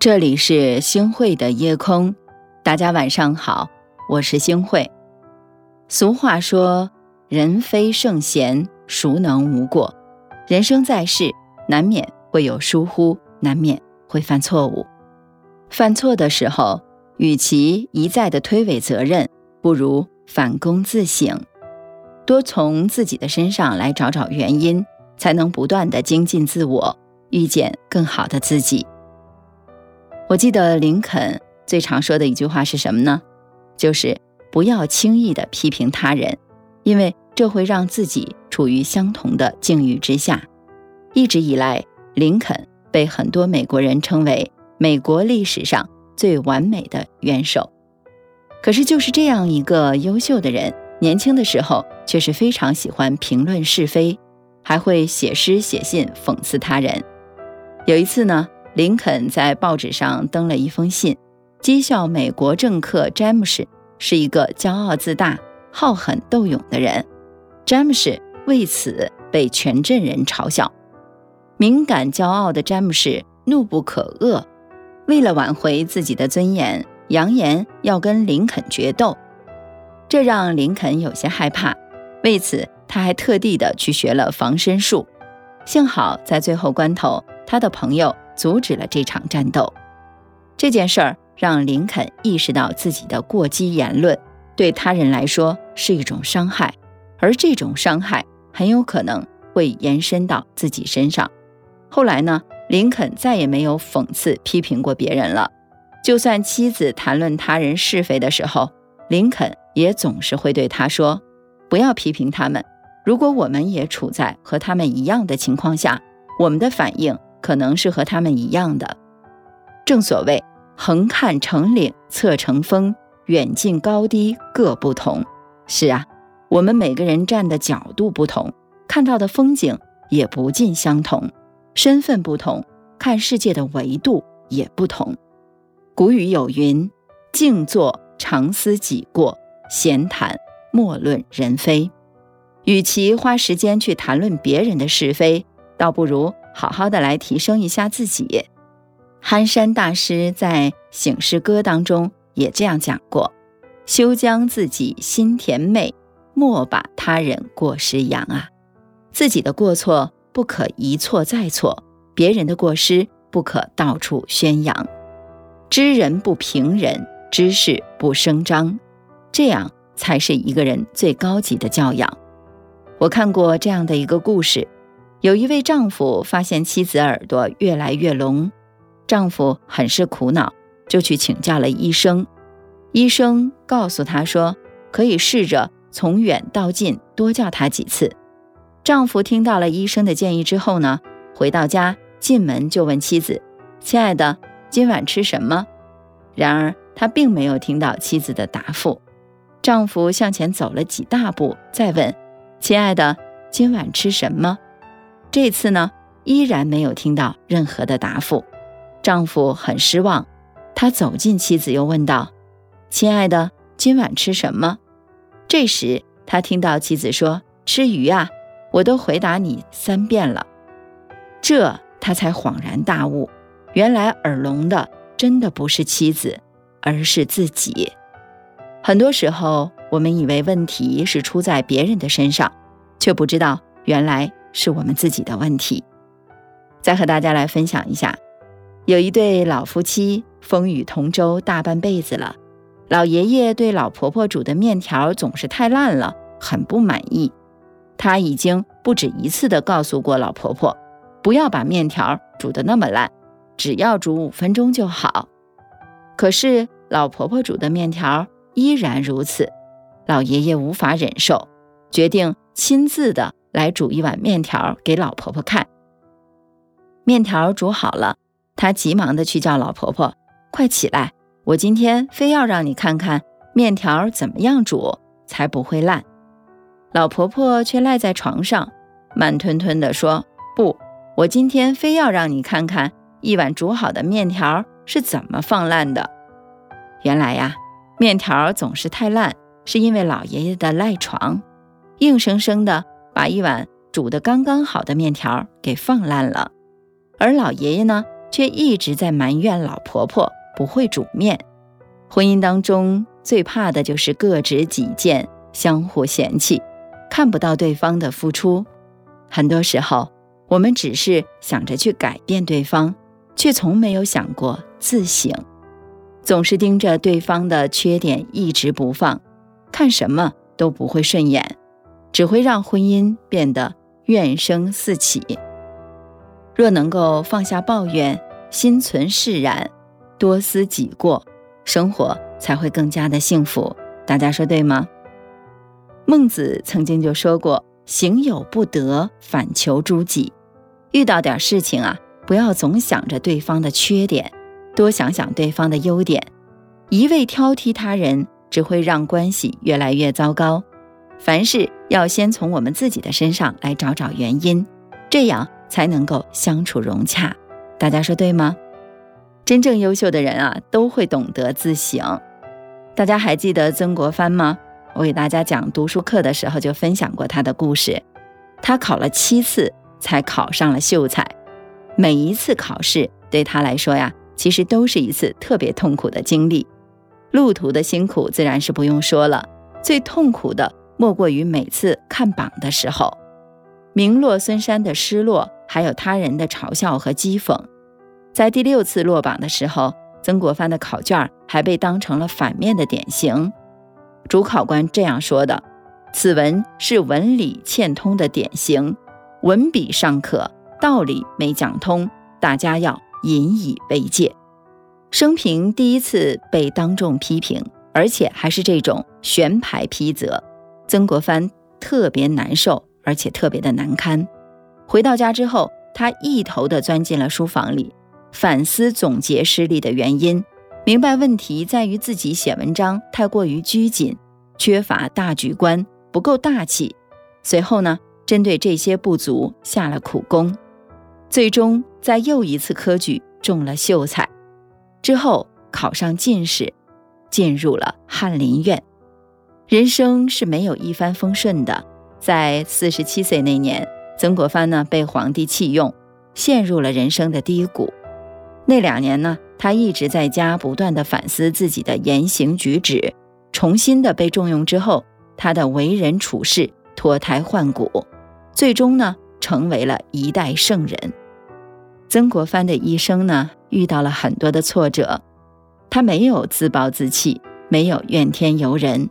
这里是星汇的夜空，大家晚上好，我是星汇。俗话说：“人非圣贤，孰能无过？”人生在世，难免会有疏忽，难免会犯错误。犯错的时候，与其一再的推诿责任，不如反躬自省，多从自己的身上来找找原因，才能不断的精进自我，遇见更好的自己。我记得林肯最常说的一句话是什么呢？就是不要轻易的批评他人，因为这会让自己处于相同的境遇之下。一直以来，林肯被很多美国人称为美国历史上最完美的元首。可是，就是这样一个优秀的人，年轻的时候却是非常喜欢评论是非，还会写诗写信讽刺他人。有一次呢。林肯在报纸上登了一封信，讥笑美国政客詹姆士是一个骄傲自大、好狠斗勇的人。詹姆士为此被全镇人嘲笑。敏感骄傲的詹姆士怒不可遏，为了挽回自己的尊严，扬言要跟林肯决斗。这让林肯有些害怕，为此他还特地的去学了防身术。幸好在最后关头，他的朋友。阻止了这场战斗，这件事儿让林肯意识到自己的过激言论对他人来说是一种伤害，而这种伤害很有可能会延伸到自己身上。后来呢，林肯再也没有讽刺批评过别人了。就算妻子谈论他人是非的时候，林肯也总是会对他说：“不要批评他们。如果我们也处在和他们一样的情况下，我们的反应。”可能是和他们一样的。正所谓“横看成岭侧成峰，远近高低各不同”。是啊，我们每个人站的角度不同，看到的风景也不尽相同。身份不同，看世界的维度也不同。古语有云：“静坐常思己过，闲谈莫论人非。”与其花时间去谈论别人的是非，倒不如。好好的来提升一下自己。憨山大师在《醒世歌》当中也这样讲过：“休将自己心甜美，莫把他人过失扬啊！自己的过错不可一错再错，别人的过失不可到处宣扬。知人不评人，知事不声张，这样才是一个人最高级的教养。”我看过这样的一个故事。有一位丈夫发现妻子耳朵越来越聋，丈夫很是苦恼，就去请教了医生。医生告诉他说，可以试着从远到近多叫他几次。丈夫听到了医生的建议之后呢，回到家进门就问妻子：“亲爱的，今晚吃什么？”然而他并没有听到妻子的答复。丈夫向前走了几大步，再问：“亲爱的，今晚吃什么？”这次呢，依然没有听到任何的答复，丈夫很失望。他走近妻子，又问道：“亲爱的，今晚吃什么？”这时，他听到妻子说：“吃鱼啊！”我都回答你三遍了，这他才恍然大悟，原来耳聋的真的不是妻子，而是自己。很多时候，我们以为问题是出在别人的身上，却不知道原来。是我们自己的问题。再和大家来分享一下，有一对老夫妻风雨同舟大半辈子了，老爷爷对老婆婆煮的面条总是太烂了，很不满意。他已经不止一次的告诉过老婆婆，不要把面条煮的那么烂，只要煮五分钟就好。可是老婆婆煮的面条依然如此，老爷爷无法忍受，决定亲自的。来煮一碗面条给老婆婆看。面条煮好了，他急忙的去叫老婆婆：“快起来！我今天非要让你看看面条怎么样煮才不会烂。”老婆婆却赖在床上，慢吞吞的说：“不，我今天非要让你看看一碗煮好的面条是怎么放烂的。”原来呀，面条总是太烂，是因为老爷爷的赖床，硬生生的。把一碗煮得刚刚好的面条给放烂了，而老爷爷呢，却一直在埋怨老婆婆不会煮面。婚姻当中最怕的就是各执己见，相互嫌弃，看不到对方的付出。很多时候，我们只是想着去改变对方，却从没有想过自省。总是盯着对方的缺点一直不放，看什么都不会顺眼，只会让婚姻变得怨声四起。若能够放下抱怨，心存释然，多思己过，生活才会更加的幸福。大家说对吗？孟子曾经就说过：“行有不得，反求诸己。”遇到点事情啊，不要总想着对方的缺点。多想想对方的优点，一味挑剔他人，只会让关系越来越糟糕。凡事要先从我们自己的身上来找找原因，这样才能够相处融洽。大家说对吗？真正优秀的人啊，都会懂得自省。大家还记得曾国藩吗？我给大家讲读书课的时候就分享过他的故事。他考了七次才考上了秀才，每一次考试对他来说呀。其实都是一次特别痛苦的经历，路途的辛苦自然是不用说了，最痛苦的莫过于每次看榜的时候，名落孙山的失落，还有他人的嘲笑和讥讽。在第六次落榜的时候，曾国藩的考卷还被当成了反面的典型。主考官这样说的：“此文是文理欠通的典型，文笔尚可，道理没讲通，大家要。”引以为戒，生平第一次被当众批评，而且还是这种悬牌批责，曾国藩特别难受，而且特别的难堪。回到家之后，他一头的钻进了书房里，反思总结失利的原因，明白问题在于自己写文章太过于拘谨，缺乏大局观，不够大气。随后呢，针对这些不足下了苦功。最终在又一次科举中了秀才，之后考上进士，进入了翰林院。人生是没有一帆风顺的。在四十七岁那年，曾国藩呢被皇帝弃用，陷入了人生的低谷。那两年呢，他一直在家不断的反思自己的言行举止。重新的被重用之后，他的为人处事脱胎换骨，最终呢成为了一代圣人。曾国藩的一生呢，遇到了很多的挫折，他没有自暴自弃，没有怨天尤人，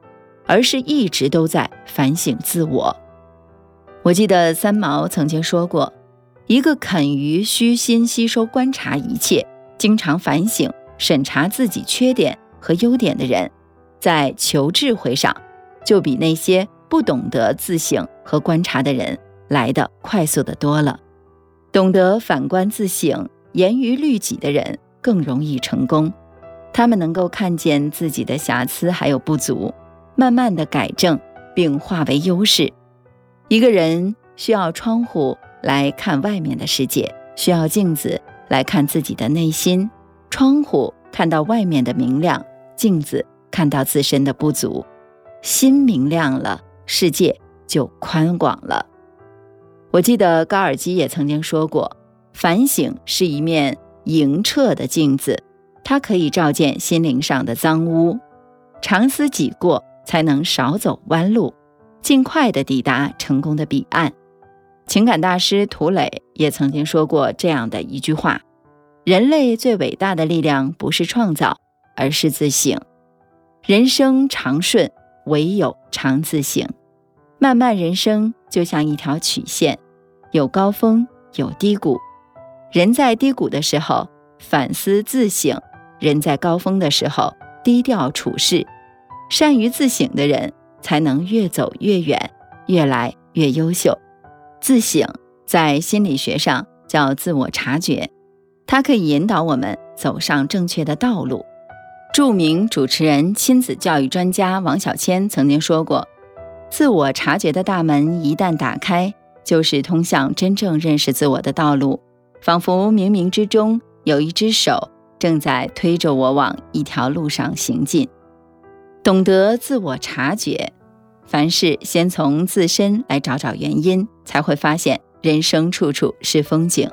而是一直都在反省自我。我记得三毛曾经说过，一个肯于虚心吸收、观察一切，经常反省、审查自己缺点和优点的人，在求智慧上，就比那些不懂得自省和观察的人来的快速的多了。懂得反观自省、严于律己的人更容易成功。他们能够看见自己的瑕疵还有不足，慢慢的改正并化为优势。一个人需要窗户来看外面的世界，需要镜子来看自己的内心。窗户看到外面的明亮，镜子看到自身的不足。心明亮了，世界就宽广了。我记得高尔基也曾经说过，反省是一面莹澈的镜子，它可以照见心灵上的脏污。常思己过，才能少走弯路，尽快的抵达成功的彼岸。情感大师涂磊也曾经说过这样的一句话：人类最伟大的力量不是创造，而是自省。人生长顺，唯有常自省。漫漫人生就像一条曲线，有高峰，有低谷。人在低谷的时候反思自省，人在高峰的时候低调处事。善于自省的人，才能越走越远，越来越优秀。自省在心理学上叫自我察觉，它可以引导我们走上正确的道路。著名主持人、亲子教育专家王小谦曾经说过。自我察觉的大门一旦打开，就是通向真正认识自我的道路。仿佛冥冥之中有一只手正在推着我往一条路上行进。懂得自我察觉，凡事先从自身来找找原因，才会发现人生处处是风景。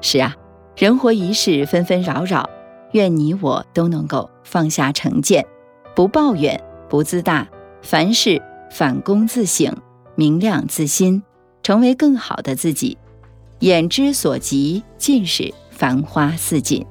是啊，人活一世，纷纷扰扰，愿你我都能够放下成见，不抱怨，不自大，凡事反躬自省，明亮自心，成为更好的自己。眼之所及，尽是繁花似锦。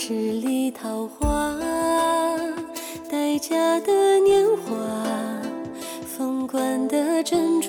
十里桃花，待嫁的年华，凤冠的珍珠，